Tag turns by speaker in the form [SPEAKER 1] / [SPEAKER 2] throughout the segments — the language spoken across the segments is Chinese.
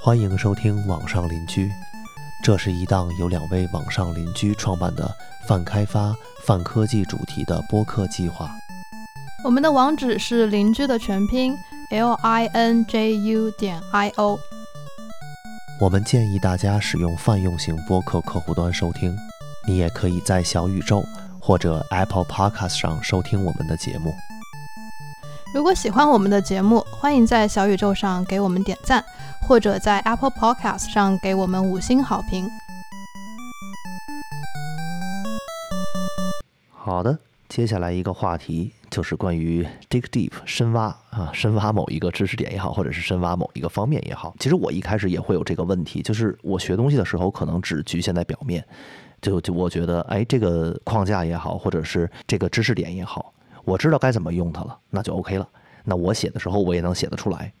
[SPEAKER 1] 欢迎收听《网上邻居》，这是一档由两位网上邻居创办的泛开发、泛科技主题的播客计划。
[SPEAKER 2] 我们的网址是邻居的全拼 l i n j u 点 i o。
[SPEAKER 1] 我们建议大家使用泛用型播客客户端收听，你也可以在小宇宙或者 Apple Podcast 上收听我们的节目。
[SPEAKER 2] 如果喜欢我们的节目，欢迎在小宇宙上给我们点赞，或者在 Apple Podcast 上给我们五星好评。
[SPEAKER 1] 好的，接下来一个话题就是关于 dig deep 深挖啊，深挖某一个知识点也好，或者是深挖某一个方面也好。其实我一开始也会有这个问题，就是我学东西的时候可能只局限在表面，就就我觉得，哎，这个框架也好，或者是这个知识点也好。我知道该怎么用它了，那就 OK 了。那我写的时候，我也能写得出来。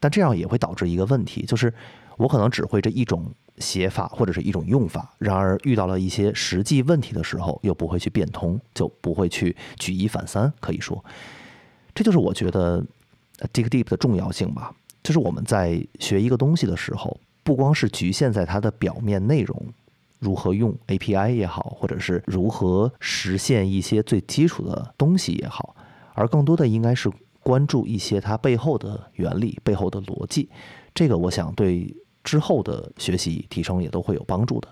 [SPEAKER 1] 但这样也会导致一个问题，就是我可能只会这一种写法或者是一种用法，然而遇到了一些实际问题的时候，又不会去变通，就不会去举一反三。可以说，这就是我觉得 dig deep 的重要性吧。就是我们在学一个东西的时候，不光是局限在它的表面内容。如何用 API 也好，或者是如何实现一些最基础的东西也好，而更多的应该是关注一些它背后的原理、背后的逻辑。这个我想对之后的学习提升也都会有帮助的。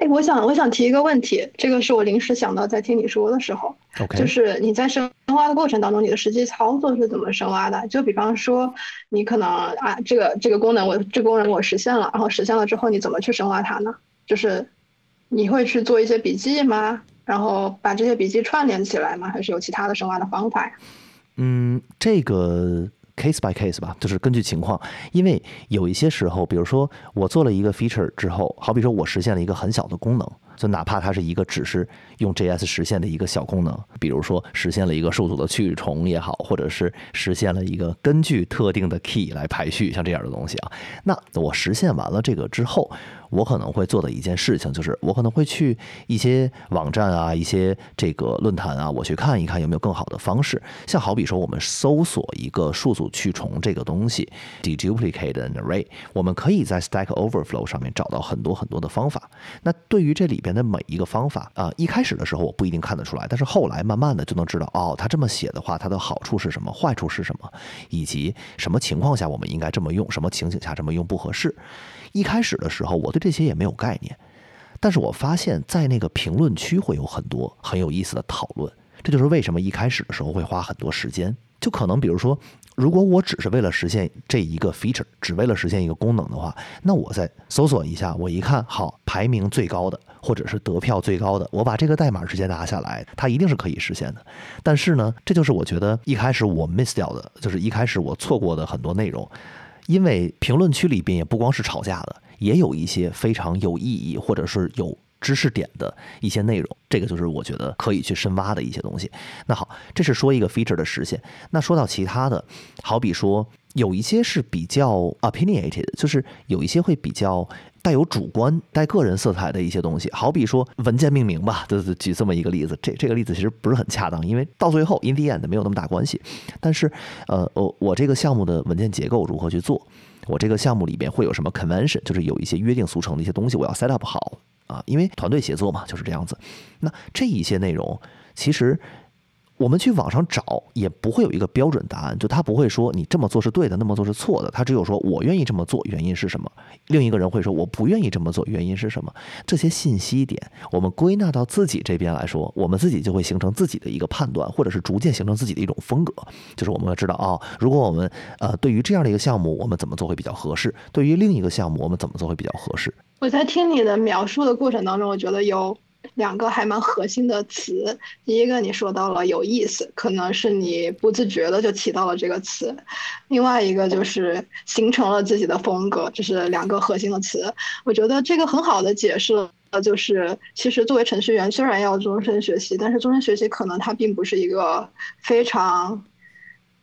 [SPEAKER 3] 哎，我想我想提一个问题，这个是我临时想到在听你说的时候就是你在深挖的过程当中，你的实际操作是怎么深挖的？就比方说，你可能啊，这个这个功能我这个功能我实现了，然后实现了之后，你怎么去深挖它呢？就是。你会去做一些笔记吗？然后把这些笔记串联起来吗？还是有其他的深挖的方法呀？
[SPEAKER 1] 嗯，这个 case by case 吧，就是根据情况。因为有一些时候，比如说我做了一个 feature 之后，好比说我实现了一个很小的功能，就哪怕它是一个只是用 JS 实现的一个小功能，比如说实现了一个数组的去重也好，或者是实现了一个根据特定的 key 来排序，像这样的东西啊，那我实现完了这个之后。我可能会做的一件事情，就是我可能会去一些网站啊，一些这个论坛啊，我去看一看有没有更好的方式。像好比说，我们搜索一个数组去重这个东西，deduplicate an array，我们可以在 Stack Overflow 上面找到很多很多的方法。那对于这里边的每一个方法啊，一开始的时候我不一定看得出来，但是后来慢慢的就能知道，哦，他这么写的话，它的好处是什么，坏处是什么，以及什么情况下我们应该这么用，什么情景下这么用不合适。一开始的时候，我对这些也没有概念，但是我发现，在那个评论区会有很多很有意思的讨论。这就是为什么一开始的时候会花很多时间。就可能，比如说，如果我只是为了实现这一个 feature，只为了实现一个功能的话，那我再搜索一下，我一看，好，排名最高的，或者是得票最高的，我把这个代码直接拿下来，它一定是可以实现的。但是呢，这就是我觉得一开始我 miss 掉的，就是一开始我错过的很多内容。因为评论区里边也不光是吵架的，也有一些非常有意义或者是有知识点的一些内容，这个就是我觉得可以去深挖的一些东西。那好，这是说一个 feature 的实现。那说到其他的，好比说有一些是比较 opinionated，就是有一些会比较。带有主观、带个人色彩的一些东西，好比说文件命名吧，就是举这么一个例子。这这个例子其实不是很恰当，因为到最后 in the end 没有那么大关系。但是，呃，我我这个项目的文件结构如何去做？我这个项目里边会有什么 convention？就是有一些约定俗成的一些东西，我要 set up 好啊，因为团队协作嘛，就是这样子。那这一些内容其实。我们去网上找也不会有一个标准答案，就他不会说你这么做是对的，那么做是错的，他只有说我愿意这么做，原因是什么？另一个人会说我不愿意这么做，原因是什么？这些信息点我们归纳到自己这边来说，我们自己就会形成自己的一个判断，或者是逐渐形成自己的一种风格。就是我们要知道啊，如果我们呃对于这样的一个项目，我们怎么做会比较合适？对于另一个项目，我们怎么做会比较合适？
[SPEAKER 3] 我在听你的描述的过程当中，我觉得有。两个还蛮核心的词，第一个你说到了有意思，可能是你不自觉的就提到了这个词，另外一个就是形成了自己的风格，这是两个核心的词。我觉得这个很好的解释了，就是其实作为程序员，虽然要终身学习，但是终身学习可能它并不是一个非常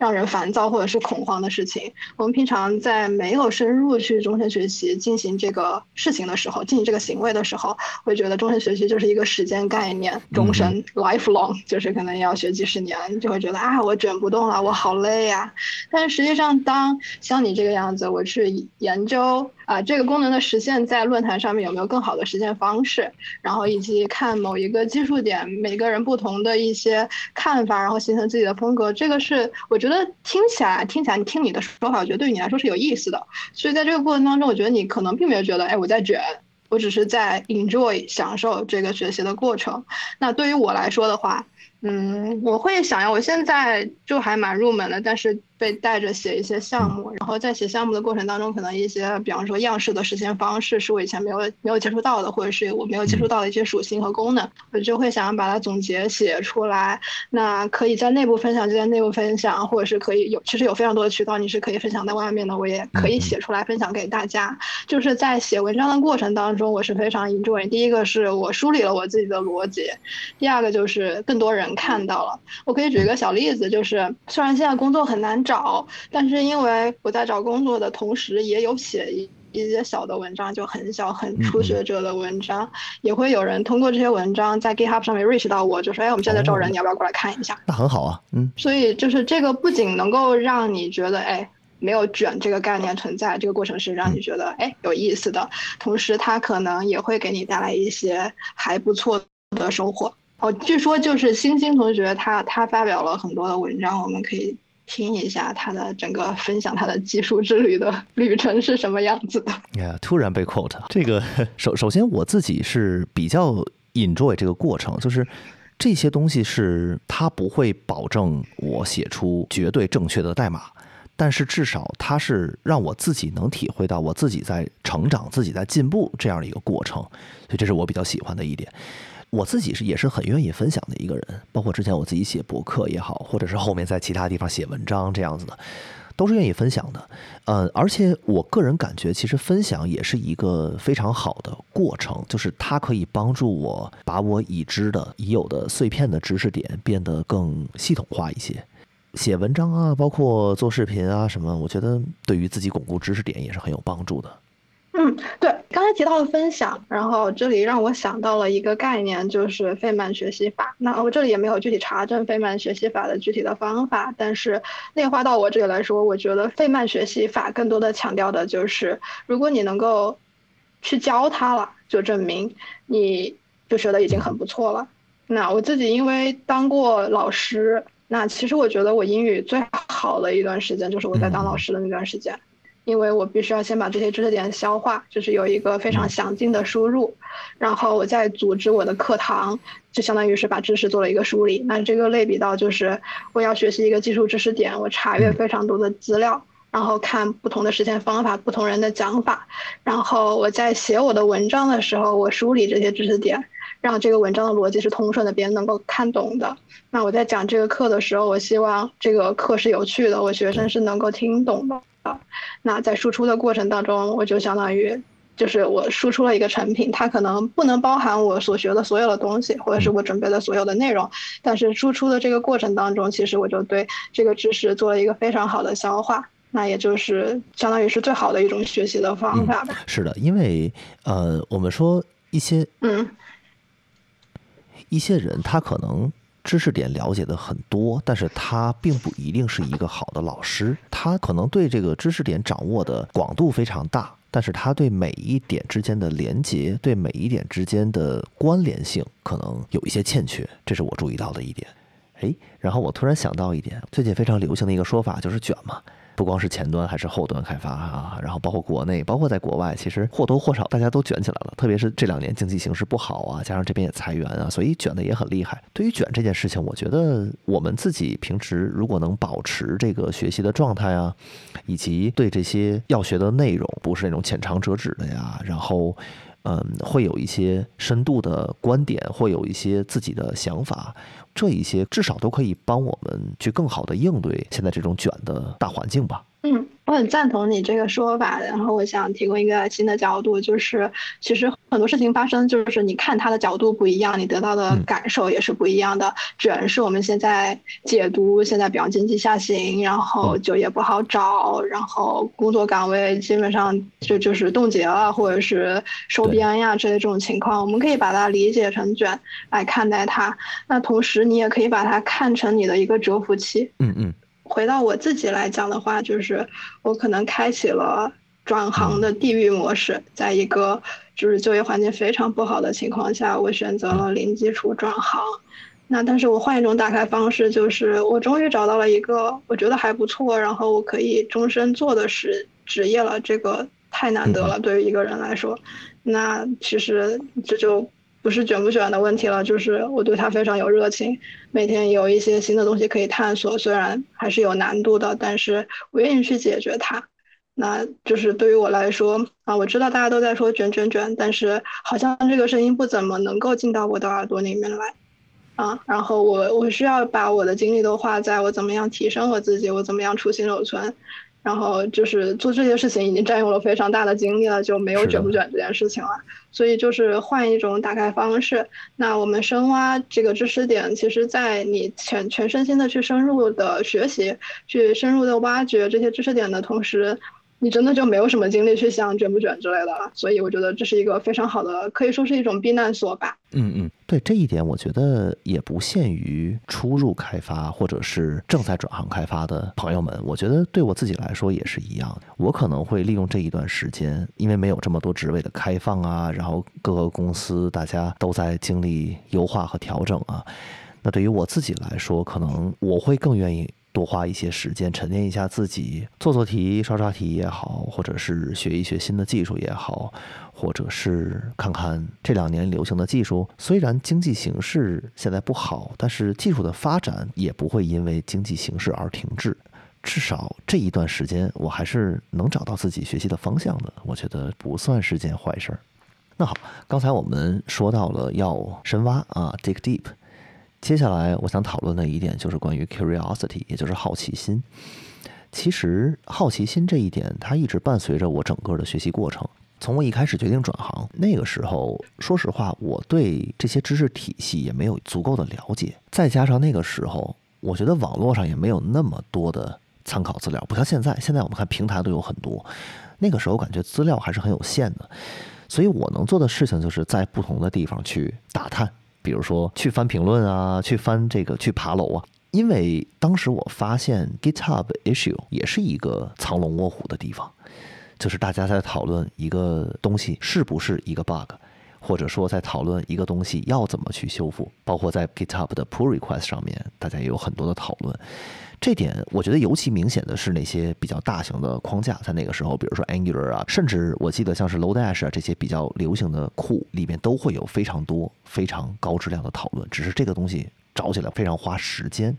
[SPEAKER 3] 让人烦躁或者是恐慌的事情。我们平常在没有深入去终身学习进行这个事情的时候，进行这个行为的时候，会觉得终身学习就是一个时间概念，终身 lifelong，就是可能要学几十年，就会觉得啊，我卷不动了，我好累呀。但是实际上，当像你这个样子，我去研究。啊，这个功能的实现，在论坛上面有没有更好的实现方式？然后以及看某一个技术点，每个人不同的一些看法，然后形成自己的风格。这个是我觉得听起来，听起来，你听你的说法，我觉得对于你来说是有意思的。所以在这个过程当中，我觉得你可能并没有觉得，哎，我在卷，我只是在 enjoy 享受这个学习的过程。那对于我来说的话，嗯，我会想要，我现在就还蛮入门的，但是。被带着写一些项目，然后在写项目的过程当中，可能一些，比方说样式的实现方式是我以前没有没有接触到的，或者是我没有接触到的一些属性和功能，我就会想要把它总结写出来。那可以在内部分享就在内部分享，或者是可以有，其实有非常多的渠道你是可以分享在外面的，我也可以写出来分享给大家。就是在写文章的过程当中，我是非常 enjoy。第一个是我梳理了我自己的逻辑，第二个就是更多人看到了。我可以举一个小例子，就是虽然现在工作很难找。找，但是因为我在找工作的同时，也有写一一些小的文章，就很小很初学者的文章，也会有人通过这些文章在 GitHub 上面 reach 到我，就说：“哎，我们现在招人，你要不要过来看一下？”
[SPEAKER 1] 那很好啊，嗯。
[SPEAKER 3] 所以就是这个不仅能够让你觉得，哎，没有卷这个概念存在，这个过程是让你觉得，哎，有意思的，同时它可能也会给你带来一些还不错的收获。哦，据说就是星星同学他他发表了很多的文章，我们可以。听一下他的整个分享，他的技术之旅的 旅程是什么样子的？
[SPEAKER 1] 呀，突然被 quote，这个 首首先我自己是比较 enjoy 这个过程，就是这些东西是它不会保证我写出绝对正确的代码，但是至少它是让我自己能体会到我自己在成长、自己在进步这样的一个过程，所以这是我比较喜欢的一点。我自己是也是很愿意分享的一个人，包括之前我自己写博客也好，或者是后面在其他地方写文章这样子的，都是愿意分享的。呃，而且我个人感觉，其实分享也是一个非常好的过程，就是它可以帮助我把我已知的、已有的碎片的知识点变得更系统化一些。写文章啊，包括做视频啊什么，我觉得对于自己巩固知识点也是很有帮助的。
[SPEAKER 3] 嗯，对，刚才提到了分享，然后这里让我想到了一个概念，就是费曼学习法。那我这里也没有具体查证费曼学习法的具体的方法，但是内化到我这里来说，我觉得费曼学习法更多的强调的就是，如果你能够去教他了，就证明你就学的已经很不错了。那我自己因为当过老师，那其实我觉得我英语最好的一段时间就是我在当老师的那段时间。因为我必须要先把这些知识点消化，就是有一个非常详尽的输入，然后我再组织我的课堂，就相当于是把知识做了一个梳理。那这个类比到就是我要学习一个技术知识点，我查阅非常多的资料，然后看不同的实现方法、不同人的讲法，然后我在写我的文章的时候，我梳理这些知识点，让这个文章的逻辑是通顺的，别人能够看懂的。那我在讲这个课的时候，我希望这个课是有趣的，我学生是能够听懂的。啊，那在输出的过程当中，我就相当于就是我输出了一个成品，它可能不能包含我所学的所有的东西，或者是我准备的所有的内容，但是输出的这个过程当中，其实我就对这个知识做了一个非常好的消化，那也就是相当于是最好的一种学习的方法吧。
[SPEAKER 1] 是的，因为呃，我们说一些
[SPEAKER 3] 嗯，
[SPEAKER 1] 一些人他可能。知识点了解的很多，但是他并不一定是一个好的老师。他可能对这个知识点掌握的广度非常大，但是他对每一点之间的连接，对每一点之间的关联性，可能有一些欠缺。这是我注意到的一点。哎，然后我突然想到一点，最近非常流行的一个说法就是卷嘛。不光是前端还是后端开发啊，然后包括国内，包括在国外，其实或多或少大家都卷起来了。特别是这两年经济形势不好啊，加上这边也裁员啊，所以卷的也很厉害。对于卷这件事情，我觉得我们自己平时如果能保持这个学习的状态啊，以及对这些要学的内容不是那种浅尝辄止的呀，然后嗯，会有一些深度的观点，会有一些自己的想法。这一些至少都可以帮我们去更好的应对现在这种卷的大环境吧。
[SPEAKER 3] 嗯。我很赞同你这个说法，然后我想提供一个新的角度，就是其实很多事情发生，就是你看它的角度不一样，你得到的感受也是不一样的。卷是我们现在解读，现在比方经济下行，然后就业不好找，然后工作岗位基本上就就是冻结了，或者是收编呀之类这种情况，我们可以把它理解成卷来看待它。那同时你也可以把它看成你的一个蛰伏期。
[SPEAKER 1] 嗯嗯。
[SPEAKER 3] 回到我自己来讲的话，就是我可能开启了转行的地域模式，在一个就是就业环境非常不好的情况下，我选择了零基础转行。那但是我换一种打开方式，就是我终于找到了一个我觉得还不错，然后我可以终身做的是职业了，这个太难得了，对于一个人来说。那其实这就。不是卷不卷的问题了，就是我对它非常有热情，每天有一些新的东西可以探索，虽然还是有难度的，但是我愿意去解决它。那就是对于我来说啊，我知道大家都在说卷卷卷，但是好像这个声音不怎么能够进到我的耳朵里面来啊。然后我我需要把我的精力都花在我怎么样提升我自己，我怎么样出新手村。然后就是做这些事情已经占用了非常大的精力了，就没有卷不卷这件事情了。所以就是换一种打开方式。那我们深挖这个知识点，其实，在你全全身心的去深入的学习，去深入的挖掘这些知识点的同时。你真的就没有什么精力去想卷不卷之类的了，所以我觉得这是一个非常好的，可以说是一种避难所吧。
[SPEAKER 1] 嗯嗯，对这一点，我觉得也不限于初入开发或者是正在转行开发的朋友们。我觉得对我自己来说也是一样，我可能会利用这一段时间，因为没有这么多职位的开放啊，然后各个公司大家都在经历优化和调整啊。那对于我自己来说，可能我会更愿意。多花一些时间沉淀一下自己，做做题、刷刷题也好，或者是学一学新的技术也好，或者是看看这两年流行的技术。虽然经济形势现在不好，但是技术的发展也不会因为经济形势而停滞。至少这一段时间，我还是能找到自己学习的方向的。我觉得不算是件坏事儿。那好，刚才我们说到了要深挖啊，dig deep。接下来我想讨论的一点就是关于 curiosity，也就是好奇心。其实好奇心这一点，它一直伴随着我整个的学习过程。从我一开始决定转行那个时候，说实话，我对这些知识体系也没有足够的了解。再加上那个时候，我觉得网络上也没有那么多的参考资料，不像现在。现在我们看平台都有很多，那个时候感觉资料还是很有限的。所以我能做的事情，就是在不同的地方去打探。比如说去翻评论啊，去翻这个去爬楼啊，因为当时我发现 GitHub issue 也是一个藏龙卧虎的地方，就是大家在讨论一个东西是不是一个 bug，或者说在讨论一个东西要怎么去修复，包括在 GitHub 的 pull request 上面，大家也有很多的讨论。这点我觉得尤其明显的是那些比较大型的框架，在那个时候，比如说 Angular 啊，甚至我记得像是 Lodash 啊这些比较流行的库里面，都会有非常多非常高质量的讨论。只是这个东西找起来非常花时间。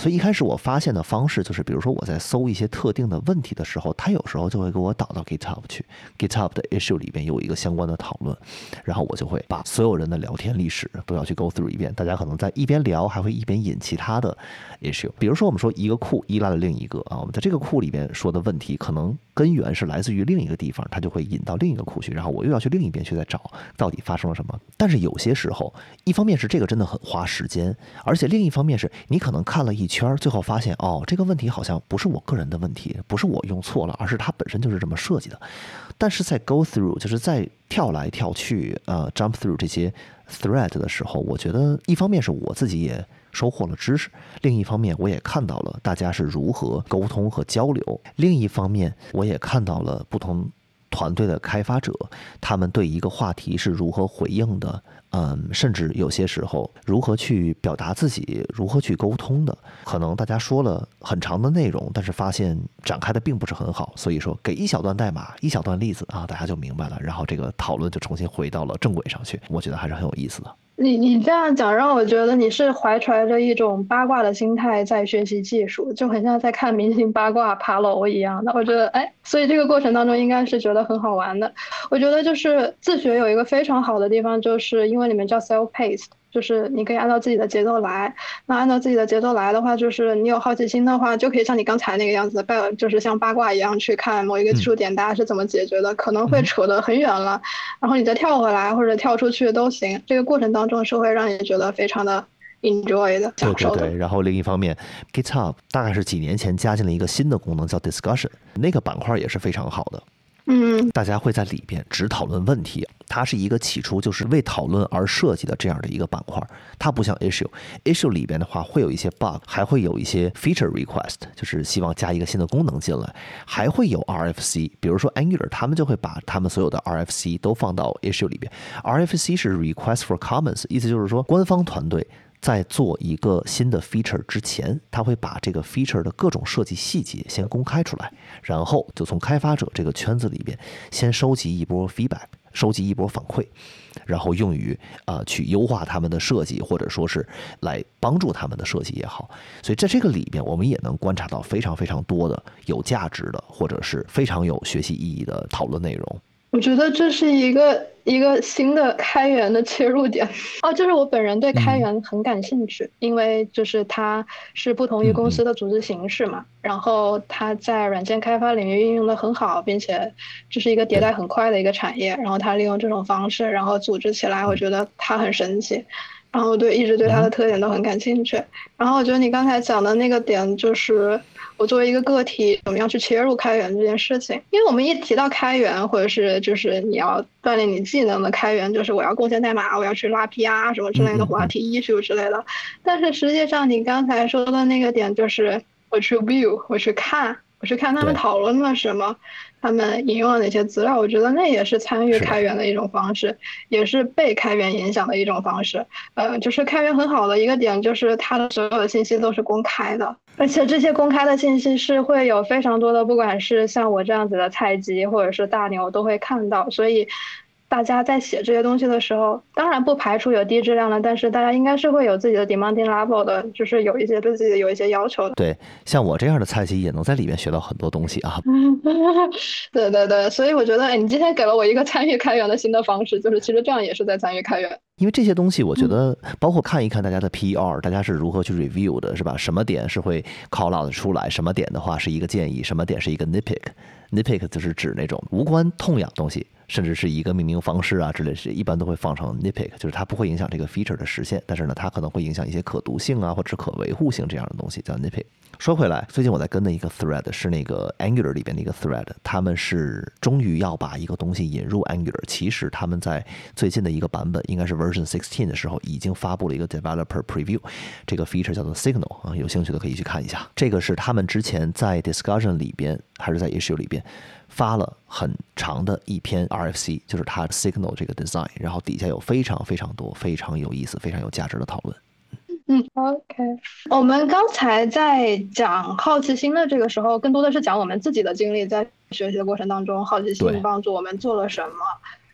[SPEAKER 1] 所以一开始我发现的方式就是，比如说我在搜一些特定的问题的时候，它有时候就会给我导到 GitHub 去，GitHub 的 issue 里边有一个相关的讨论，然后我就会把所有人的聊天历史都要去 go through 一遍。大家可能在一边聊，还会一边引其他的 issue。比如说我们说一个库依赖了另一个啊，我们在这个库里边说的问题，可能根源是来自于另一个地方，它就会引到另一个库去，然后我又要去另一边去再找到底发生了什么。但是有些时候，一方面是这个真的很花时间，而且另一方面是你可能看了一。圈最后发现哦，这个问题好像不是我个人的问题，不是我用错了，而是它本身就是这么设计的。但是在 go through 就是在跳来跳去呃 jump through 这些 thread 的时候，我觉得一方面是我自己也收获了知识，另一方面我也看到了大家是如何沟通和交流，另一方面我也看到了不同团队的开发者他们对一个话题是如何回应的。嗯，甚至有些时候，如何去表达自己，如何去沟通的，可能大家说了很长的内容，但是发现展开的并不是很好。所以说，给一小段代码，一小段例子啊，大家就明白了，然后这个讨论就重新回到了正轨上去。我觉得还是很有意思的。
[SPEAKER 3] 你你这样讲，让我觉得你是怀揣着一种八卦的心态在学习技术，就很像在看明星八卦爬楼一样的。我觉得，哎，所以这个过程当中应该是觉得很好玩的。我觉得就是自学有一个非常好的地方，就是因为里面叫 self-paced，就是你可以按照自己的节奏来。那按照自己的节奏来的话，就是你有好奇心的话，就可以像你刚才那个样子，拜就是像八卦一样去看某一个技术点大家是怎么解决的，可能会扯得很远了，然后你再跳回来或者跳出去都行。这个过程当中是会让你觉得非常的 enjoy 的，
[SPEAKER 1] 对对对。然后另一方面，GitHub 大概是几年前加进了一个新的功能叫 Discussion，那个板块也是非常好的。大家会在里边只讨论问题，它是一个起初就是为讨论而设计的这样的一个板块。它不像 issue，issue 里边的话会有一些 bug，还会有一些 feature request，就是希望加一个新的功能进来，还会有 RFC。比如说 Angular，他们就会把他们所有的 RFC 都放到 issue 里边。RFC 是 request for comments，意思就是说官方团队。在做一个新的 feature 之前，他会把这个 feature 的各种设计细节先公开出来，然后就从开发者这个圈子里边先收集一波 feedback，收集一波反馈，然后用于啊去优化他们的设计，或者说是来帮助他们的设计也好。所以在这个里边，我们也能观察到非常非常多的有价值的，或者是非常有学习意义的讨论内容。
[SPEAKER 3] 我觉得这是一个一个新的开源的切入点。哦，就是我本人对开源很感兴趣，因为就是它是不同于公司的组织形式嘛，然后它在软件开发领域运用的很好，并且这是一个迭代很快的一个产业，然后它利用这种方式，然后组织起来，我觉得它很神奇，然后对一直对它的特点都很感兴趣，然后我觉得你刚才讲的那个点就是。我作为一个个体，怎么样去切入开源这件事情？因为我们一提到开源，或者是就是你要锻炼你技能的开源，就是我要贡献代码，我要去拉 PR 什么之类的，我要提 issue 之类的。但是实际上，你刚才说的那个点，就是我去 view，我去看，我去看他们讨论了什么。他们引用了哪些资料？我觉得那也是参与开源的一种方式，也是被开源影响的一种方式。呃，就是开源很好的一个点，就是它的所有的信息都是公开的，而且这些公开的信息是会有非常多的，不管是像我这样子的菜鸡，或者是大牛都会看到，所以。大家在写这些东西的时候，当然不排除有低质量的，但是大家应该是会有自己的 demanding level 的，就是有一些对自己有一些要求的。
[SPEAKER 1] 对，像我这样的菜鸡也能在里面学到很多东西啊。
[SPEAKER 3] 对对对，所以我觉得，哎，你今天给了我一个参与开源的新的方式，就是其实这样也是在参与开源。
[SPEAKER 1] 因为这些东西，我觉得包括看一看大家的 PR，大家是如何去 review 的，是吧？什么点是会 call out 出来，什么点的话是一个建议，什么点是一个 nitpick，nitpick 就是指那种无关痛痒东西。甚至是一个命名方式啊之类，是一般都会放成 nitpick，就是它不会影响这个 feature 的实现，但是呢，它可能会影响一些可读性啊，或者可维护性这样的东西，叫 nitpick。说回来，最近我在跟的一个 thread 是那个 Angular 里边的一个 thread，他们是终于要把一个东西引入 Angular。其实他们在最近的一个版本，应该是 version sixteen 的时候，已经发布了一个 developer preview，这个 feature 叫做 Signal 啊，有兴趣的可以去看一下。这个是他们之前在 discussion 里边还是在 issue 里边。发了很长的一篇 RFC，就是它 Signal 这个 design，然后底下有非常非常多非常有意思、非常有价值的讨论。
[SPEAKER 3] 嗯，OK，我们刚才在讲好奇心的这个时候，更多的是讲我们自己的经历，在学习的过程当中，好奇心帮助我们做了什么。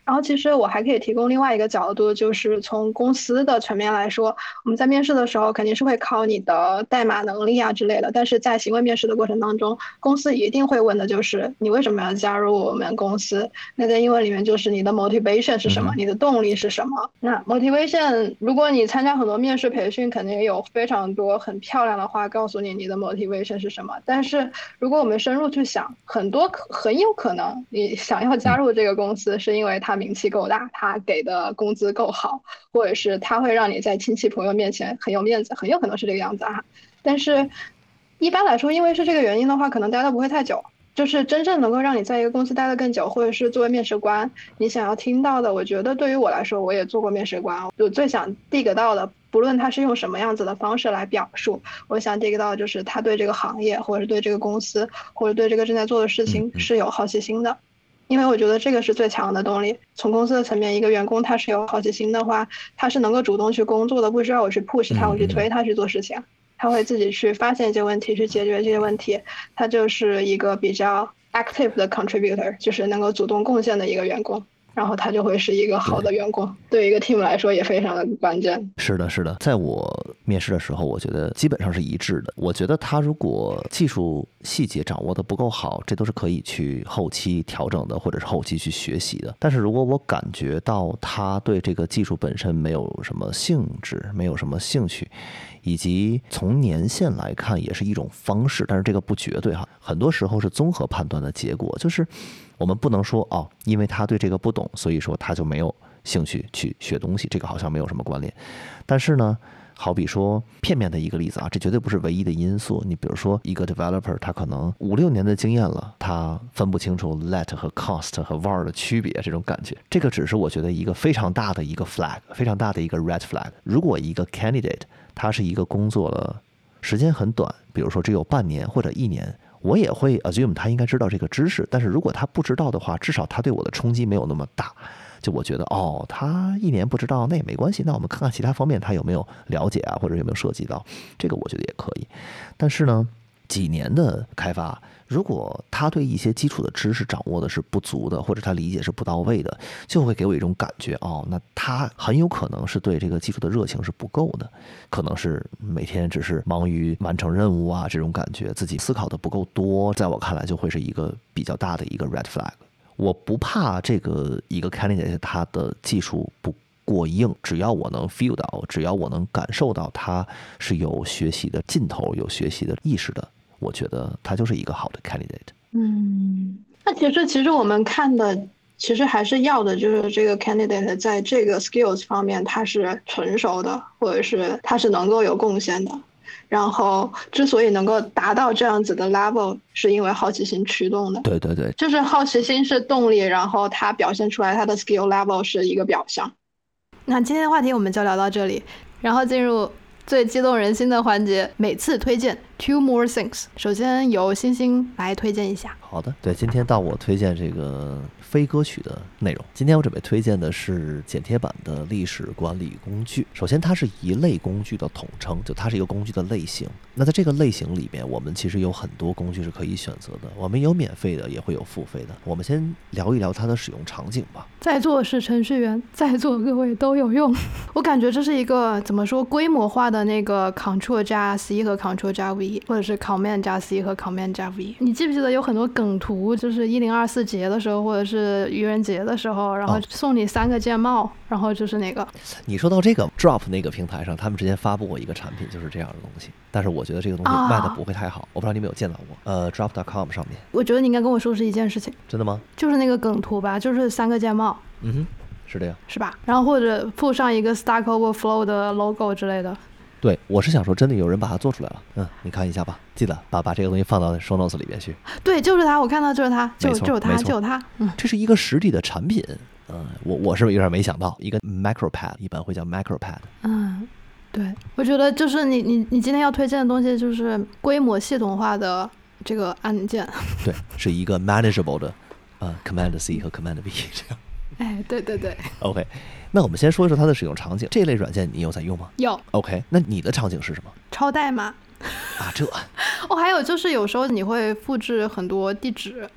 [SPEAKER 3] 然后其实我还可以提供另外一个角度，就是从公司的层面来说，我们在面试的时候肯定是会考你的代码能力啊之类的。但是在行为面试的过程当中，公司一定会问的就是你为什么要加入我们公司？那在英文里面就是你的 motivation 是什么？你的动力是什么？那 motivation，如果你参加很多面试培训，肯定有非常多很漂亮的话告诉你你的 motivation 是什么。但是如果我们深入去想，很多很有可能你想要加入这个公司是因为它。名气够大，他给的工资够好，或者是他会让你在亲戚朋友面前很有面子，很有可能是这个样子啊。但是，一般来说，因为是这个原因的话，可能待的不会太久。就是真正能够让你在一个公司待得更久，或者是作为面试官，你想要听到的，我觉得对于我来说，我也做过面试官，我最想 dig 到的，不论他是用什么样子的方式来表述，我想 dig 到就是他对这个行业，或者是对这个公司，或者对这个正在做的事情是有好奇心的。因为我觉得这个是最强的动力。从公司的层面，一个员工他是有好奇心的话，他是能够主动去工作的，不需要我去 push 他，我去推他去做事情，他会自己去发现一些问题，去解决这些问题。他就是一个比较 active 的 contributor，就是能够主动贡献的一个员工。然后他就会是一个好的员工，对一个 team 来说也非常的关键。
[SPEAKER 1] 是的，是的，在我面试的时候，我觉得基本上是一致的。我觉得他如果技术细节掌握的不够好，这都是可以去后期调整的，或者是后期去学习的。但是如果我感觉到他对这个技术本身没有什么兴致，没有什么兴趣，以及从年限来看也是一种方式，但是这个不绝对哈，很多时候是综合判断的结果，就是我们不能说哦，因为他对这个不懂，所以说他就没有兴趣去学东西，这个好像没有什么关联。但是呢，好比说片面的一个例子啊，这绝对不是唯一的因素。你比如说一个 developer，他可能五六年的经验了，他分不清楚 let 和 cost 和 var 的区别，这种感觉，这个只是我觉得一个非常大的一个 flag，非常大的一个 red flag。如果一个 candidate 他是一个工作了时间很短，比如说只有半年或者一年。我也会 assume 他应该知道这个知识，但是如果他不知道的话，至少他对我的冲击没有那么大。就我觉得，哦，他一年不知道那也没关系，那我们看看其他方面他有没有了解啊，或者有没有涉及到，这个我觉得也可以。但是呢，几年的开发，如果他对一些基础的知识掌握的是不足的，或者他理解是不到位的，就会给我一种感觉，哦，那他很有可能是对这个技术的热情是不够的，可能是每天只是忙于完成任务啊，这种感觉自己思考的不够多，在我看来就会是一个比较大的一个 red flag。我不怕这个一个 candidate 他的技术不过硬，只要我能 feel 到，只要我能感受到他是有学习的劲头，有学习的意识的，我觉得他就是一个好的 candidate。
[SPEAKER 3] 嗯，那其实其实我们看的，其实还是要的就是这个 candidate 在这个 skills 方面他是成熟的，或者是他是能够有贡献的。然后，之所以能够达到这样子的 level，是因为好奇心驱动的。
[SPEAKER 1] 对对对，
[SPEAKER 3] 就是好奇心是动力，然后他表现出来他的 skill level 是一个表象。
[SPEAKER 2] 那今天的话题我们就聊到这里，然后进入最激动人心的环节，每次推荐 two more things。首先由星星来推荐一下。
[SPEAKER 1] 好的，对，今天到我推荐这个。非歌曲的内容。今天我准备推荐的是剪贴板的历史管理工具。首先，它是一类工具的统称，就它是一个工具的类型。那在这个类型里面，我们其实有很多工具是可以选择的。我们有免费的，也会有付费的。我们先聊一聊它的使用场景吧。
[SPEAKER 2] 在座是程序员，在座各位都有用。我感觉这是一个怎么说规模化的那个 Ctrl 加 C 和 Ctrl 加 V，或者是 Command 加 C 和 Command 加 V。你记不记得有很多梗图，就是一零二四节的时候，或者是是愚人节的时候，然后送你三个键帽，然后就是那个。
[SPEAKER 1] 你说到这个 Drop 那个平台上，他们之前发布过一个产品，就是这样的东西。但是我觉得这个东西卖的不会太好，我不知道你们有见到过。呃，Drop.com 上面。
[SPEAKER 2] 我觉得你应该跟我说是一件事情。
[SPEAKER 1] 真的吗？
[SPEAKER 2] 就是那个梗图吧，就是三个键帽。
[SPEAKER 1] 嗯哼，是这样。
[SPEAKER 2] 是吧？然后或者附上一个 Stack Overflow 的 logo 之类的。
[SPEAKER 1] 对，我是想说，真的有人把它做出来了。嗯，你看一下吧，记得把把这个东西放到 show notes 里边去。
[SPEAKER 2] 对，就是它，我看到就是它，就就它，就它。嗯，
[SPEAKER 1] 这是一个实体的产品。嗯，我我是有点没想到，一个 micro pad 一般会叫 micro pad。
[SPEAKER 2] 嗯，对，我觉得就是你你你今天要推荐的东西，就是规模系统化的这个按键。
[SPEAKER 1] 对，是一个 manageable 的，呃，Command C 和 Command V 这样。
[SPEAKER 2] 哎，对对对。
[SPEAKER 1] OK。那我们先说一说它的使用场景。这类软件你有在用吗？
[SPEAKER 2] 有。
[SPEAKER 1] OK，那你的场景是什么？
[SPEAKER 2] 抄代码。
[SPEAKER 1] 啊，这。
[SPEAKER 2] 哦，还有就是有时候你会复制很多地址。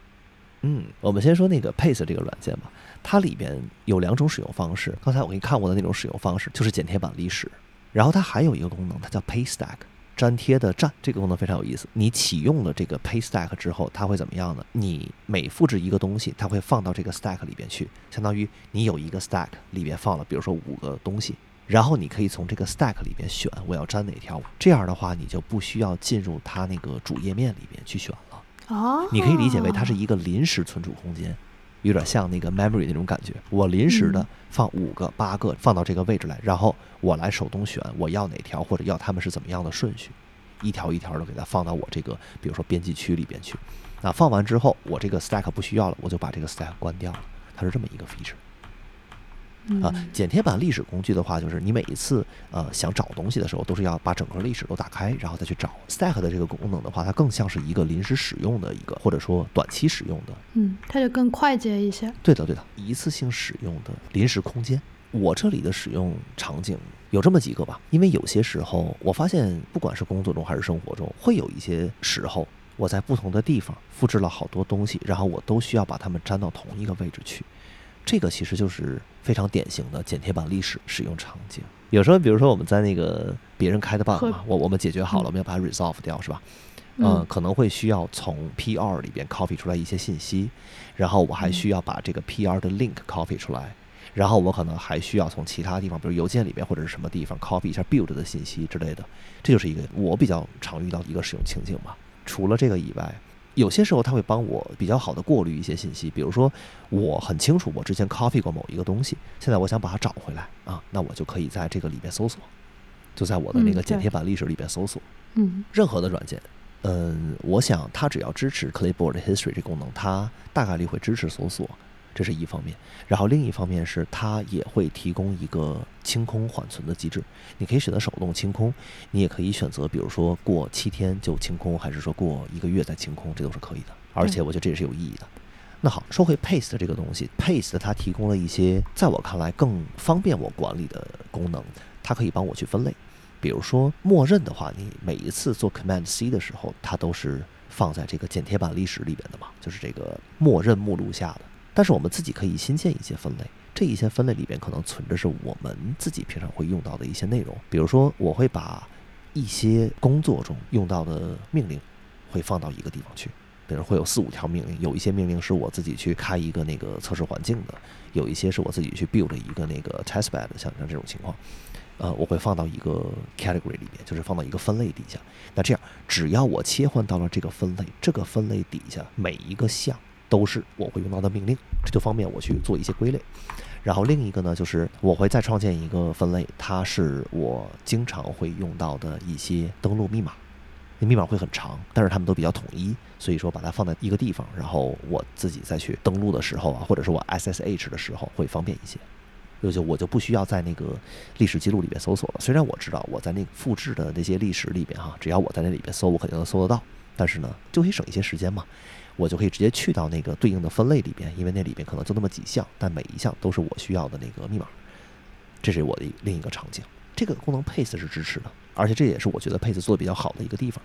[SPEAKER 1] 嗯，我们先说那个 Paste 这个软件吧。它里边有两种使用方式。刚才我给你看过的那种使用方式就是剪贴板历史。然后它还有一个功能，它叫 Paystack。粘贴的粘这个功能非常有意思。你启用了这个 Pay Stack 之后，它会怎么样呢？你每复制一个东西，它会放到这个 Stack 里边去，相当于你有一个 Stack 里边放了，比如说五个东西，然后你可以从这个 Stack 里边选我要粘哪条。这样的话，你就不需要进入它那个主页面里边去选了。哦，你可以理解为它是一个临时存储空间。有点像那个 memory 那种感觉，我临时的放五个、八个放到这个位置来，然后我来手动选我要哪条或者要他们是怎么样的顺序，一条一条的给它放到我这个比如说编辑区里边去。那放完之后，我这个 stack 不需要了，我就把这个 stack 关掉了。它是这么一个 feature。啊，剪贴板历史工具的话，就是你每一次呃想找东西的时候，都是要把整个历史都打开，然后再去找。Stack 的这个功能的话，它更像是一个临时使用的一个，或者说短期使用的。
[SPEAKER 2] 嗯，它就更快捷一些。
[SPEAKER 1] 对的，对的，一次性使用的临时空间。我这里的使用场景有这么几个吧，因为有些时候我发现，不管是工作中还是生活中，会有一些时候我在不同的地方复制了好多东西，然后我都需要把它们粘到同一个位置去。这个其实就是非常典型的剪贴板历史使用场景。有时候，比如说我们在那个别人开的 bug 嘛，我我们解决好了，我们要把它 resolve 掉，是吧？嗯，可能会需要从 PR 里边 copy 出来一些信息，然后我还需要把这个 PR 的 link copy 出来，然后我可能还需要从其他地方，比如邮件里边或者是什么地方 copy 一下 build 的信息之类的。这就是一个我比较常遇到的一个使用情景嘛。除了这个以外，有些时候它会帮我比较好的过滤一些信息，比如说我很清楚我之前 copy 过某一个东西，现在我想把它找回来啊，那我就可以在这个里边搜索，就在我的那个剪贴板历史里边搜索。
[SPEAKER 2] 嗯，
[SPEAKER 1] 任何的软件。嗯，我想它只要支持 Clipboard History 这功能，它大概率会支持搜索，这是一方面。然后另一方面是它也会提供一个清空缓存的机制，你可以选择手动清空，你也可以选择，比如说过七天就清空，还是说过一个月再清空，这都是可以的。而且我觉得这也是有意义的。那好，说回 Paste 这个东西，Paste 它提供了一些在我看来更方便我管理的功能，它可以帮我去分类。比如说，默认的话，你每一次做 Command C 的时候，它都是放在这个剪贴板历史里边的嘛，就是这个默认目录下的。但是我们自己可以新建一些分类，这一些分类里边可能存着是我们自己平常会用到的一些内容。比如说，我会把一些工作中用到的命令会放到一个地方去，比如会有四五条命令，有一些命令是我自己去开一个那个测试环境的，有一些是我自己去 build 一个那个 testbed，像像这种情况。呃，我会放到一个 category 里边，就是放到一个分类底下。那这样，只要我切换到了这个分类，这个分类底下每一个项都是我会用到的命令，这就方便我去做一些归类。然后另一个呢，就是我会再创建一个分类，它是我经常会用到的一些登录密码。那密码会很长，但是它们都比较统一，所以说把它放在一个地方，然后我自己再去登录的时候啊，或者是我 SSH 的时候会方便一些。就就我就不需要在那个历史记录里边搜索了。虽然我知道我在那复制的那些历史里边哈，只要我在那里边搜，我肯定能搜得到。但是呢，就可以省一些时间嘛，我就可以直接去到那个对应的分类里边，因为那里边可能就那么几项，但每一项都是我需要的那个密码。这是我的另一个场景。这个功能 Paste 是支持的，而且这也是我觉得 Paste 做的比较好的一个地方。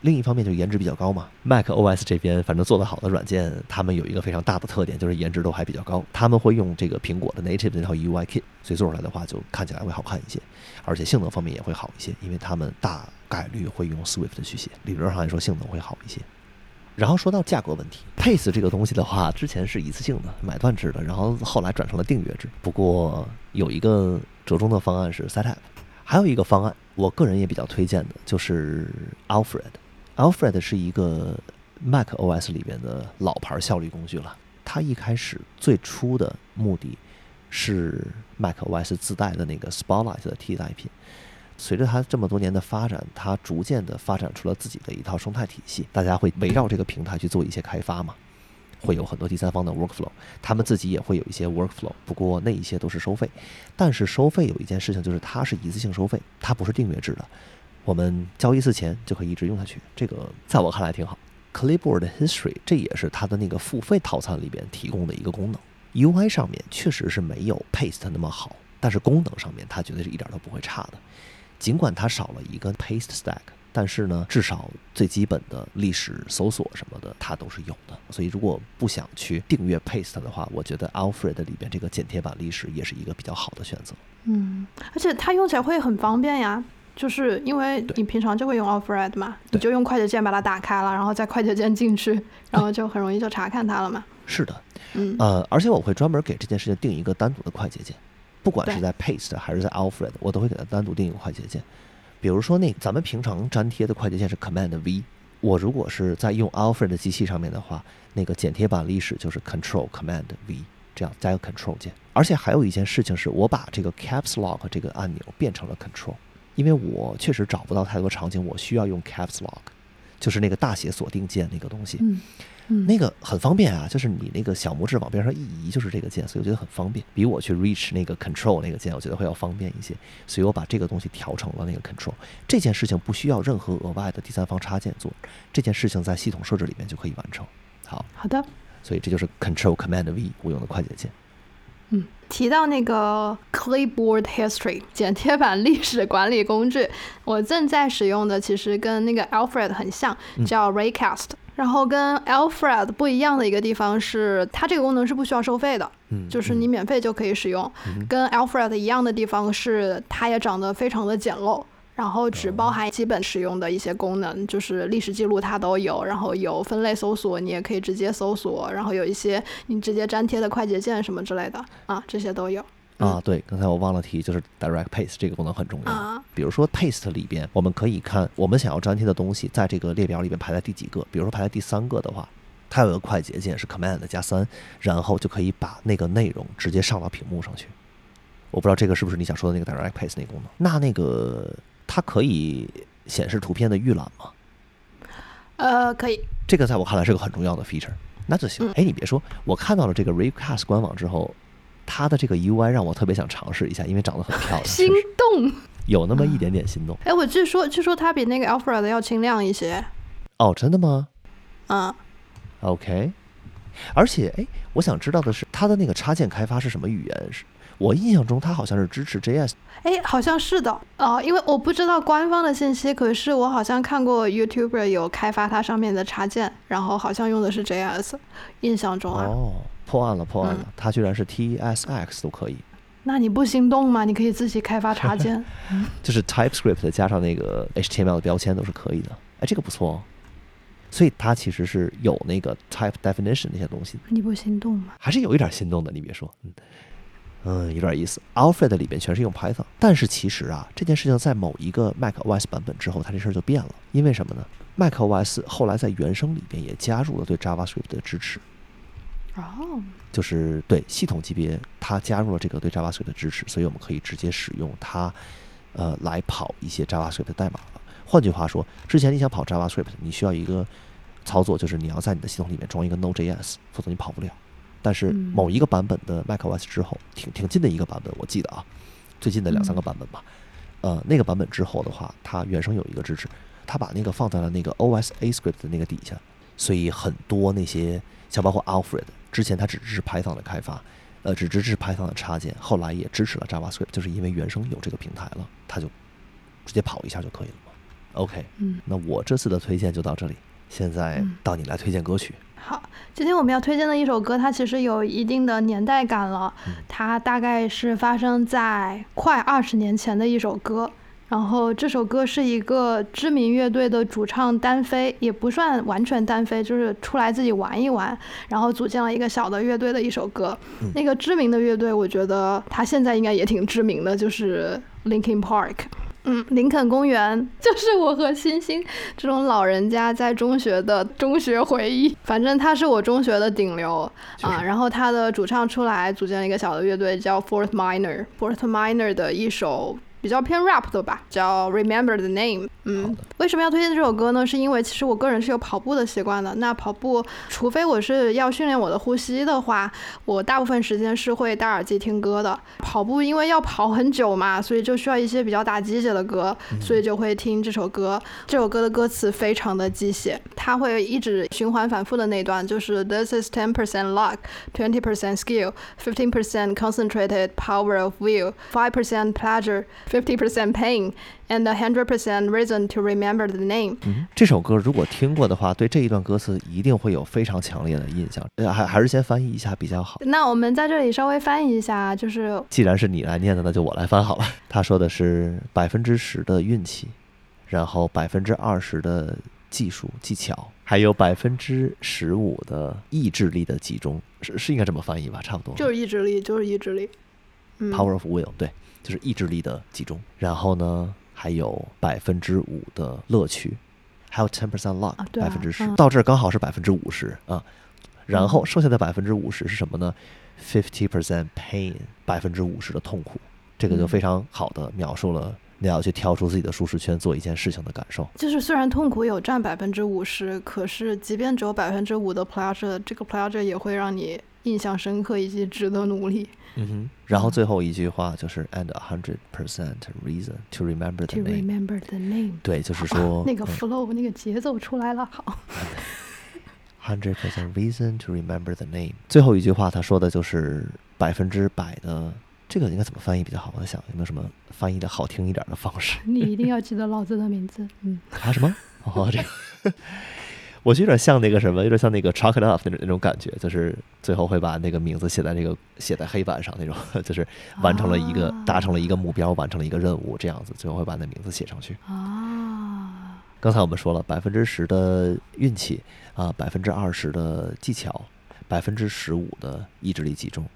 [SPEAKER 1] 另一方面就是颜值比较高嘛，Mac OS 这边反正做得好的软件，他们有一个非常大的特点，就是颜值都还比较高。他们会用这个苹果的 Native 那套 UI Kit，所以做出来的话就看起来会好看一些，而且性能方面也会好一些，因为他们大概率会用 Swift 去写，理论上来说性能会好一些。然后说到价格问题，Pace 这个东西的话，之前是一次性的买断制的，然后后来转成了订阅制。不过有一个折中的方案是 Setup，还有一个方案，我个人也比较推荐的，就是 Alfred。Alfred 是一个 Mac OS 里边的老牌效率工具了。它一开始最初的目的是 Mac OS 自带的那个 Spotlight 的替代品。随着它这么多年的发展，它逐渐的发展出了自己的一套生态体系。大家会围绕这个平台去做一些开发嘛？会有很多第三方的 workflow，他们自己也会有一些 workflow。不过那一些都是收费。但是收费有一件事情就是它是一次性收费，它不是订阅制的。我们交一次钱就可以一直用下去，这个在我看来挺好。Clipboard History 这也是它的那个付费套餐里边提供的一个功能。UI 上面确实是没有 Paste 那么好，但是功能上面它绝对是一点都不会差的。尽管它少了一个 Paste Stack，但是呢，至少最基本的历史搜索什么的它都是有的。所以如果不想去订阅 Paste 的话，我觉得 Alfred 里边这个剪贴板历史也是一个比较好的选择。
[SPEAKER 2] 嗯，而且它用起来会很方便呀。就是因为你平常就会用 Alfred 嘛，你就用快捷键把它打开了，然后再快捷键进去，然后就很容易就查看它了嘛。
[SPEAKER 1] 是的，
[SPEAKER 2] 嗯，
[SPEAKER 1] 呃，而且我会专门给这件事情定一个单独的快捷键，不管是在 Paste 还是在 Alfred，我都会给它单独定一个快捷键。比如说那咱们平常粘贴的快捷键是 Command V，我如果是在用 Alfred 机器上面的话，那个剪贴板历史就是 Control Command V，这样加一个 Control 键。而且还有一件事情是，我把这个 Caps Lock 这个按钮变成了 Control。因为我确实找不到太多场景，我需要用 Caps Lock，就是那个大写锁定键那个东西，
[SPEAKER 2] 嗯嗯，
[SPEAKER 1] 那个很方便啊，就是你那个小拇指往边上一移就是这个键，所以我觉得很方便，比我去 Reach 那个 Control 那个键，我觉得会要方便一些，所以我把这个东西调成了那个 Control。这件事情不需要任何额外的第三方插件做，这件事情在系统设置里面就可以完成。好，
[SPEAKER 2] 好的，
[SPEAKER 1] 所以这就是 Control Command V 我用的快捷键。
[SPEAKER 2] 嗯，提到那个 Clipboard History 剪贴板历史管理工具，我正在使用的其实跟那个 Alfred 很像，叫 Raycast。
[SPEAKER 3] 然后跟 Alfred 不一样的一个地方是，它这个功能是不需要收费的，
[SPEAKER 1] 嗯，
[SPEAKER 3] 就是你免费就可以使用。
[SPEAKER 1] 嗯
[SPEAKER 3] 跟 Alfred 一样的地方是，它也长得非常的简陋，然后只包含基本使用的一些功能，就是历史记录它都有，然后有分类搜索，你也可以直接搜索，然后有一些你直接粘贴的快捷键什么之类的啊，这些都有
[SPEAKER 1] 啊，对，刚才我忘了提，就是 Direct Paste 这个功能很重要。
[SPEAKER 3] 啊。
[SPEAKER 1] 比如说 Paste 里边，我们可以看我们想要粘贴的东西，在这个列表里边排在第几个。比如说排在第三个的话，它有个快捷键是 Command 加三，然后就可以把那个内容直接上到屏幕上去。我不知道这个是不是你想说的那个 Direct Paste 那个功能？那那个它可以显示图片的预览吗？
[SPEAKER 3] 呃，可以，
[SPEAKER 1] 这个在我看来是个很重要的 feature，那就行
[SPEAKER 3] 嗯。
[SPEAKER 1] 哎，你别说，我看到了这个 Recast 官网之后，它的这个 UI 让我特别想尝试一下，因为长得很漂亮，
[SPEAKER 3] 心动。
[SPEAKER 1] 有那么一点点心动。
[SPEAKER 3] 哎，我据说据说它比那个 Alpha 的要清亮一些，
[SPEAKER 1] 哦，真的吗
[SPEAKER 3] 嗯。
[SPEAKER 1] ？OK。而且，哎，我想知道的是，它的那个插件开发是什么语言？是我印象中它好像是支持 JS。
[SPEAKER 3] 哎，好像是的哦，因为我不知道官方的信息，可是我好像看过 YouTuber 有开发它上面的插件，然后好像用的是 JS，印象中啊。
[SPEAKER 1] 哦，破案了，破案了，
[SPEAKER 3] 嗯
[SPEAKER 1] 它居然是 TSX 都可以，
[SPEAKER 3] 那你不心动吗？你可以自己开发插件。
[SPEAKER 1] 就是 TypeScript 加上那个 HTML 的标签都是可以的。哎，这个不错哦。所以它其实是有那个 type definition 那些东西。
[SPEAKER 3] 你不心动吗？
[SPEAKER 1] 还是有一点心动的，你别说，嗯，嗯，有点意思。Alfred 里边全是用 Python，但是其实啊，这件事情在某一个 macOS 版本之后，它这事儿就变了。因为什么呢？macOS 后来在原生里边也加入了对 JavaScript 的支持，
[SPEAKER 3] 哦，
[SPEAKER 1] 就是对系统级别它加入了这个对 JavaScript 的支持，所以我们可以直接使用它，呃，来跑一些 JavaScript 的代码了。换句话说，之前你想跑 JavaScript，你需要一个操作，就是你要在你的系统里面装一个 Node.js，否则你跑不了。但是
[SPEAKER 3] 嗯
[SPEAKER 1] 某一个版本的 macOS 之后，挺挺近的一个版本，我记得啊，最近的两三个
[SPEAKER 3] 嗯
[SPEAKER 1] 版本吧。呃，那个版本之后的话，它原生有一个支持，它把那个放在了那个 OSA script 的那个底下，所以很多那些像包括 Alfred，之前它只支持 Python 的开发，呃，只支持 Python 的插件，后来也支持了 JavaScript，就是因为原生有这个平台了，它就直接跑一下就可以了嘛。OK，
[SPEAKER 3] 嗯，
[SPEAKER 1] 那我这次的推荐就到这里，现在
[SPEAKER 3] 嗯
[SPEAKER 1] 到你来推荐歌曲。
[SPEAKER 3] 好，今天我们要推荐的一首歌，它其实有一定的年代感了，它大概是发生在快二十年前的一首歌。然后这首歌是一个知名乐队的主唱单飞，也不算完全单飞，就是出来自己玩一玩，然后组建了一个小的乐队的一首歌。
[SPEAKER 1] 嗯
[SPEAKER 3] 那个知名的乐队，我觉得他现在应该也挺知名的，就是 Linkin Park。嗯，林肯公园 就是我和星星这种老人家在中学的中学回忆。反正他是我中学的顶流啊。然后他的主唱出来组建了一个小的乐队，叫 Fourth Minor。Fourth Minor 的一首比较偏 rap 的吧，叫 Remember the Name。嗯，为什么要推荐这首歌呢？是因为其实我个人是有跑步的习惯的。那跑步，除非我是要训练我的呼吸的话，我大部分时间是会戴耳机听歌的。跑步因为要跑很久嘛，所以就需要一些比较打鸡血的歌，所以就会听这首歌。这首歌的歌词非常的鸡血，它会一直循环反复的那段就是 This is ten percent luck, twenty percent skill, fifteen percent concentrated power of will, five percent pleasure, fifty percent pain, and a hundred percent reason to remember the name。
[SPEAKER 1] 嗯，这首歌如果听过的话，对这一段歌词一定会有非常强烈的印象。呃，还还是先翻译一下比较好。
[SPEAKER 3] 那我们在这里稍微翻译一下，就是
[SPEAKER 1] 既然是你来念的，那就我来翻好了。他说的是百分之十的运气，然后百分之二十的技术技巧，还有百分之十五的意志力的集中，是是应该这么翻译吧？差不多。
[SPEAKER 3] 就是意志力，就是意志力。嗯
[SPEAKER 1] power of will，对，就是意志力的集中。然后呢，还有百分之五的乐趣，还有 ten percent luck，百分之十
[SPEAKER 3] 嗯，
[SPEAKER 1] 到这儿刚好是百分之五十啊。然后剩下的百分之五十是什么呢？fifty percent pain，百分之五十的痛苦。这个就
[SPEAKER 3] 嗯
[SPEAKER 1] 非常好的描述了你要去跳出自己的舒适圈做一件事情的感受。
[SPEAKER 3] 就是虽然痛苦有占百分之五十，可是即便只有百分之五的 pleasure，这个 pleasure 也会让你印象深刻以及值得努力
[SPEAKER 1] 嗯哼然后最后一句话就是 anda hundred percent reason to remember the name 对就是说
[SPEAKER 3] 那个 flow 那个节奏出来了好。
[SPEAKER 1] hundred percent reason to remember the name 最后一句话他说的就是百分之百的这个应该怎么翻译比较好我在想有没有什么翻译的好听一点的方式？
[SPEAKER 3] 你一定要记得老子的名字嗯。
[SPEAKER 1] 啊什么？哦这个我觉得有点像那个什么，有点像那个 chalk it up 那种那种感觉，就是最后会把那个名字写在那个写在黑板上那种，就是完成了一个达成了一个目标，完成了一个任务，这样子最后会把那名字写上去。
[SPEAKER 3] 啊，
[SPEAKER 1] 刚才我们说了，百分之十的运气啊，百分之二十的技巧，百分之十五的意志力集中，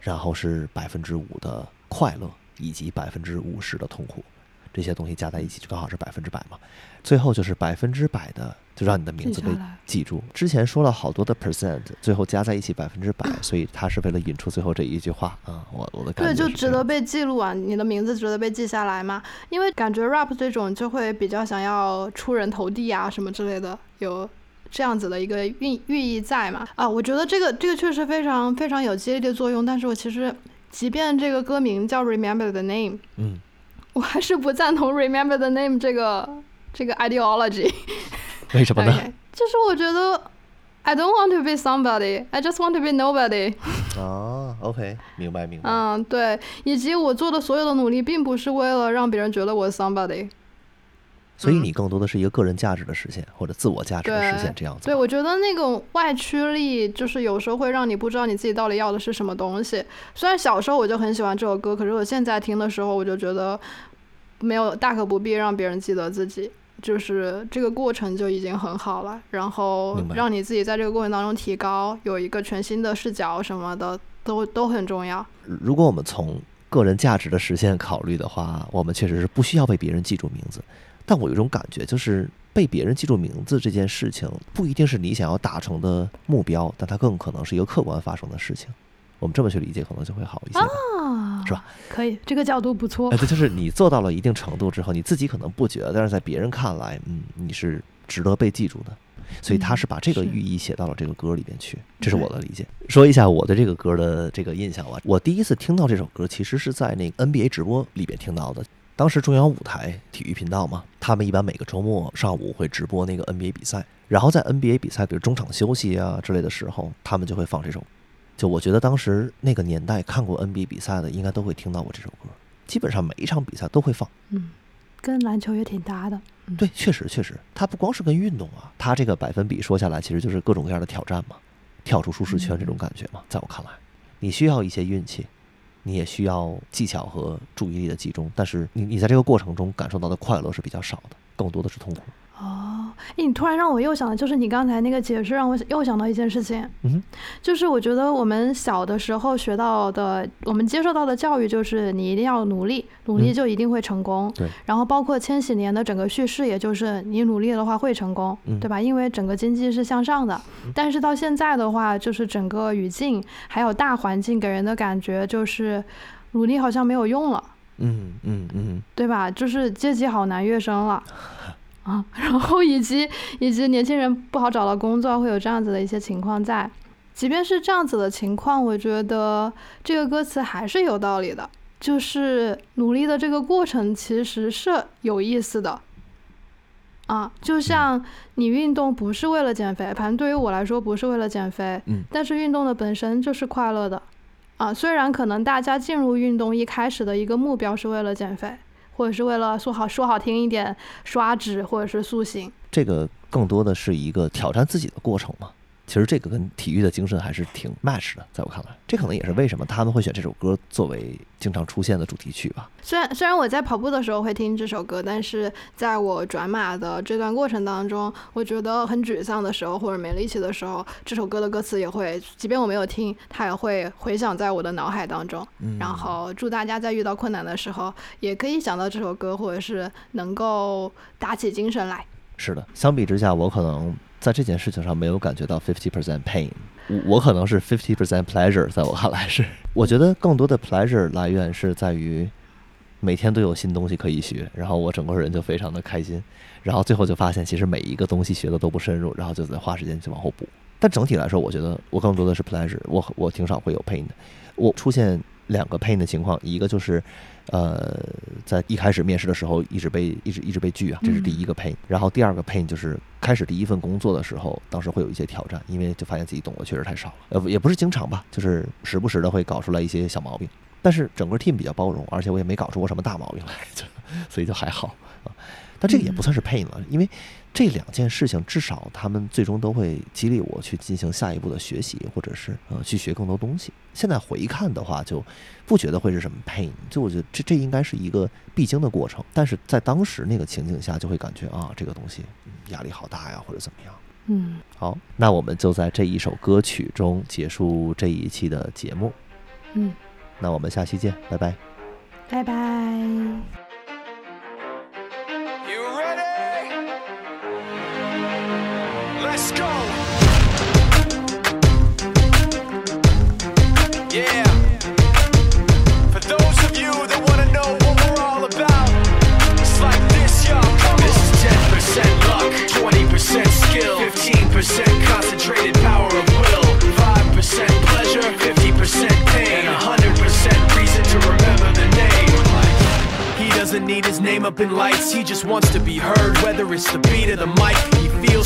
[SPEAKER 1] 然后是百分之五的快乐，以及百分之五十的痛苦，这些东西加在一起就刚好是百分之百嘛。最后就是百分之百的，就让你的名字被
[SPEAKER 3] 记
[SPEAKER 1] 住。之前说了好多的 percent，最后加在一起百分之百，所以他是为了引出最后这一句话啊。我我的感觉对，
[SPEAKER 3] 就是值得被记录啊！你的名字值得被记下来吗？因为感觉 rap 这种就会比较想要出人头地啊什么之类的，有这样子的一个寓寓意在嘛？啊，我觉得这个这个确实非常非常有激励的作用，但是我其实即便这个歌名叫 Remember the Name，
[SPEAKER 1] 嗯，
[SPEAKER 3] 我还是不赞同 Remember the Name 这个这个 ideology。
[SPEAKER 1] 为什么呢
[SPEAKER 3] 就是我觉得 I don't want to be somebody, I just want to be nobody。
[SPEAKER 1] 啊，OK，明白明白。
[SPEAKER 3] 嗯，对，以及我做的所有的努力，并不是为了让别人觉得我是 somebody。
[SPEAKER 1] 所以
[SPEAKER 3] 嗯
[SPEAKER 1] 你更多的是一个个人价值的实现，或者自我价值的实现，这样子
[SPEAKER 3] 对，我觉得那种外驱力，就是有时候会让你不知道你自己到底要的是什么东西。虽然小时候我就很喜欢这首歌，可是我现在听的时候，我就觉得没有大可不必让别人记得自己。就是这个过程就已经很好了，然后让你自己在这个过程当中提高，有一个全新的视角什么的，都都很重要。
[SPEAKER 1] 如果我们从个人价值的实现考虑的话，我们确实是不需要被别人记住名字。但我有一种感觉，就是被别人记住名字这件事情，不一定是你想要达成的目标，但它更可能是一个客观发生的事情。我们这么去理解，可能就会好一些吧。
[SPEAKER 3] 啊，
[SPEAKER 1] 是吧？
[SPEAKER 3] 可以，这个角度不错
[SPEAKER 1] 哎，。这就是你做到了一定程度之后，你自己可能不觉得，但是在别人看来，嗯，你是值得被记住的。所以他
[SPEAKER 3] 嗯
[SPEAKER 1] 是把这个
[SPEAKER 3] 是
[SPEAKER 1] 寓意写到了这个歌里边去，这是我的理解。说一下我对这个歌的这个印象吧。我第一次听到这首歌，其实是在那个 NBA 直播里边听到的。当时中央舞台体育频道嘛，他们一般每个周末上午会直播那个 NBA 比赛，然后在 NBA 比赛，比如中场休息啊之类的时候，他们就会放这首。就我觉得当时那个年代看过 NBA 比赛的，应该都会听到过这首歌。基本上每一场比赛都会放。
[SPEAKER 3] 嗯，跟篮球也挺搭的。嗯，
[SPEAKER 1] 对，确实确实，它不光是跟运动啊，它这个百分比说下来，其实就是各种各样的挑战嘛，跳出舒适圈这种感觉嘛。在我看来，你需要一些运气，你也需要技巧和注意力的集中，但是你你在这个过程中感受到的快乐是比较少的，更多的是痛苦。
[SPEAKER 3] 哦，诶，你突然让我又想到，就是你刚才那个解释，让我又想到一件事情，
[SPEAKER 1] 嗯，
[SPEAKER 3] 就是我觉得我们小的时候学到的，我们接受到的教育就是你一定要努力，努力
[SPEAKER 1] 嗯
[SPEAKER 3] 就一定会成功。
[SPEAKER 1] 对。
[SPEAKER 3] 然后包括千禧年的整个叙事，也就是你努力的话会成功，
[SPEAKER 1] 嗯
[SPEAKER 3] 对吧？因为整个经济是向上的。但是到现在的话，就是整个语境还有大环境给人的感觉就是，努力好像没有用了。
[SPEAKER 1] 嗯嗯嗯，
[SPEAKER 3] 对吧？就是阶级好难跃升了 啊，然后以及以及年轻人不好找到工作，会有这样子的一些情况在。即便是这样子的情况，我觉得这个歌词还是有道理的，就是努力的这个过程其实是有意思的。啊，就像你运动不是为了减肥，反正对于我来说不是为了减肥，
[SPEAKER 1] 嗯
[SPEAKER 3] 但是运动的本身就是快乐的，啊，虽然可能大家进入运动一开始的一个目标是为了减肥，或者是为了说好说好听一点刷脂或者是塑形，
[SPEAKER 1] 这个更多的是一个挑战自己的过程嘛。其实这个跟体育的精神还是挺 match 的，在我看来，这可能也是为什么他们会选这首歌作为经常出现的主题曲吧。
[SPEAKER 3] 虽然虽然我在跑步的时候会听这首歌，但是在我转码的这段过程当中，我觉得很沮丧的时候或者没力气的时候，这首歌的歌词也会，即便我没有听，它也会回响在我的脑海当中。
[SPEAKER 1] 嗯
[SPEAKER 3] 然后祝大家在遇到困难的时候，也可以想到这首歌，或者是能够打起精神来。
[SPEAKER 1] 是的，相比之下，我可能在这件事情上没有感觉到 fifty percent pain，我我可能是 fifty percent pleasure，在我看来是，我觉得更多的 pleasure 来源是在于每天都有新东西可以学，然后我整个人就非常的开心，然后最后就发现其实每一个东西学的都不深入，然后就得花时间去往后补。但整体来说，我觉得我更多的是 pleasure，我我挺少会有 pain 的。我出现两个 pain 的情况，一个就是，呃，在一开始面试的时候一直被一直一直被拒啊，这是第一个 pain。然后第二个 pain 就是开始第一份工作的时候，当时会有一些挑战，因为就发现自己懂得确实太少了，呃，也不是经常吧，就是时不时的会搞出来一些小毛病。但是整个 team 比较包容，而且我也没搞出过什么大毛病来，就所以就还好啊。但这个也不算是 pain 了，因为这两件事情至少他们最终都会激励我去进行下一步的学习，或者是呃去学更多东西。现在回看的话，就不觉得会是什么 pain，就我觉得这这应该是一个必经的过程。但是在当时那个情景下，就会感觉啊，这个东西压力好大呀，或者怎么样。
[SPEAKER 2] 嗯，
[SPEAKER 1] 好，那我们就在这一首歌曲中结束这一期的节目。
[SPEAKER 2] 嗯，
[SPEAKER 1] 那我们下期见，拜拜。
[SPEAKER 2] 拜拜。
[SPEAKER 4] Doesn't need his name up in lights, he just wants to be heard, whether it's the beat or the mic. He feels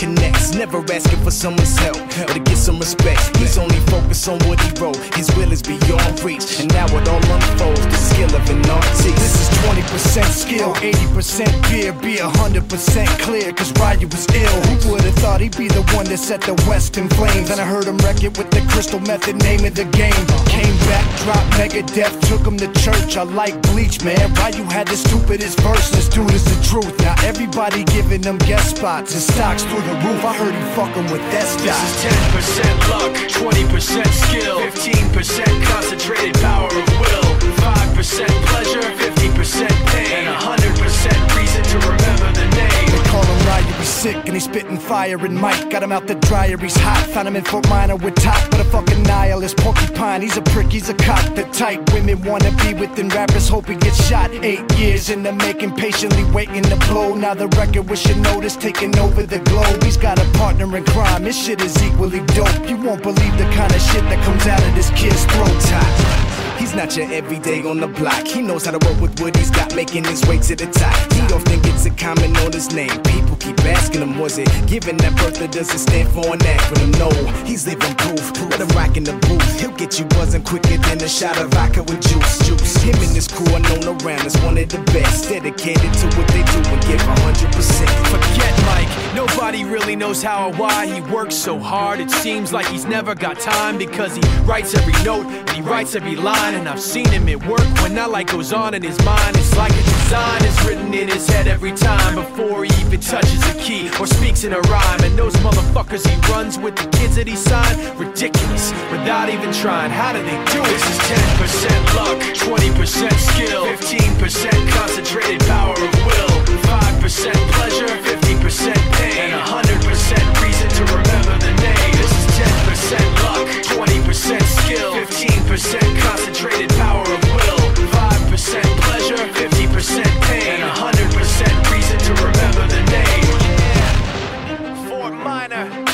[SPEAKER 5] connects, never asking for someone's help or to get some respect. He's only focused on what he wrote, his will is beyond reach, and now it all unfolds the skill of an artist. This is 20% skill, 80% beer, be 100% clear, cause Ryu was ill. Who would've thought he'd be the one that set the West in flames? And I heard him wreck it with the crystal method, name of the game. Came back, dropped Megadeth, took him to church. I like Bleach, man. Ryu had the stupidest verse, this dude is the truth. Now everybody giving them guest spots and stocks through the roof. I heard he fucking with that
[SPEAKER 4] This is 10% luck, 20% skill, 15% concentrated power of will, 5% pleasure, 50% pain, and 100% reason to remember the name.
[SPEAKER 5] Call him Ryu, he's sick and he's spitting fire and Mike got him out the dryer, he's hot. Found him in Fort Minor with top, but a fucking nihilist porcupine. He's a prick, he's a cock. The type women wanna be within rappers, hope he gets shot. Eight years in the making, patiently waiting to blow. Now the record with notice taking over the globe. He's got a partner in crime, his shit is equally dope. You won't believe the kind of shit that comes out of this kid's throat. Top. He's not your everyday on the block. He knows how to work with what he's got, making his way to the top. He often gets a comment on his name. People keep asking him, was it given that birth that doesn't stand for an acronym? No, he's living proof. Let him rock in the booth. He'll get you buzzing quicker than a shot of vodka with juice. Juice. Him and his crew are known around as one of the best. Dedicated to what they do and give 100%.
[SPEAKER 4] Forget Mike, nobody really knows how or why he works so hard. It seems like he's never got time because he writes every note and he writes every line. And I've seen him at work when that light goes on in his mind. It's like a design is written in his head every time Before he even touches a key or speaks in a rhyme. And those motherfuckers he runs with the kids that he signed Ridiculous, without even trying. How do they do it? This is 10% luck, 20% skill 15% concentrated power of will 5% pleasure, 50% pain And 100% reason to remember 10% luck, 20% skill, 15% concentrated power of will, 5% pleasure, 50% pain, and 100% reason to remember the name. Fort Minor.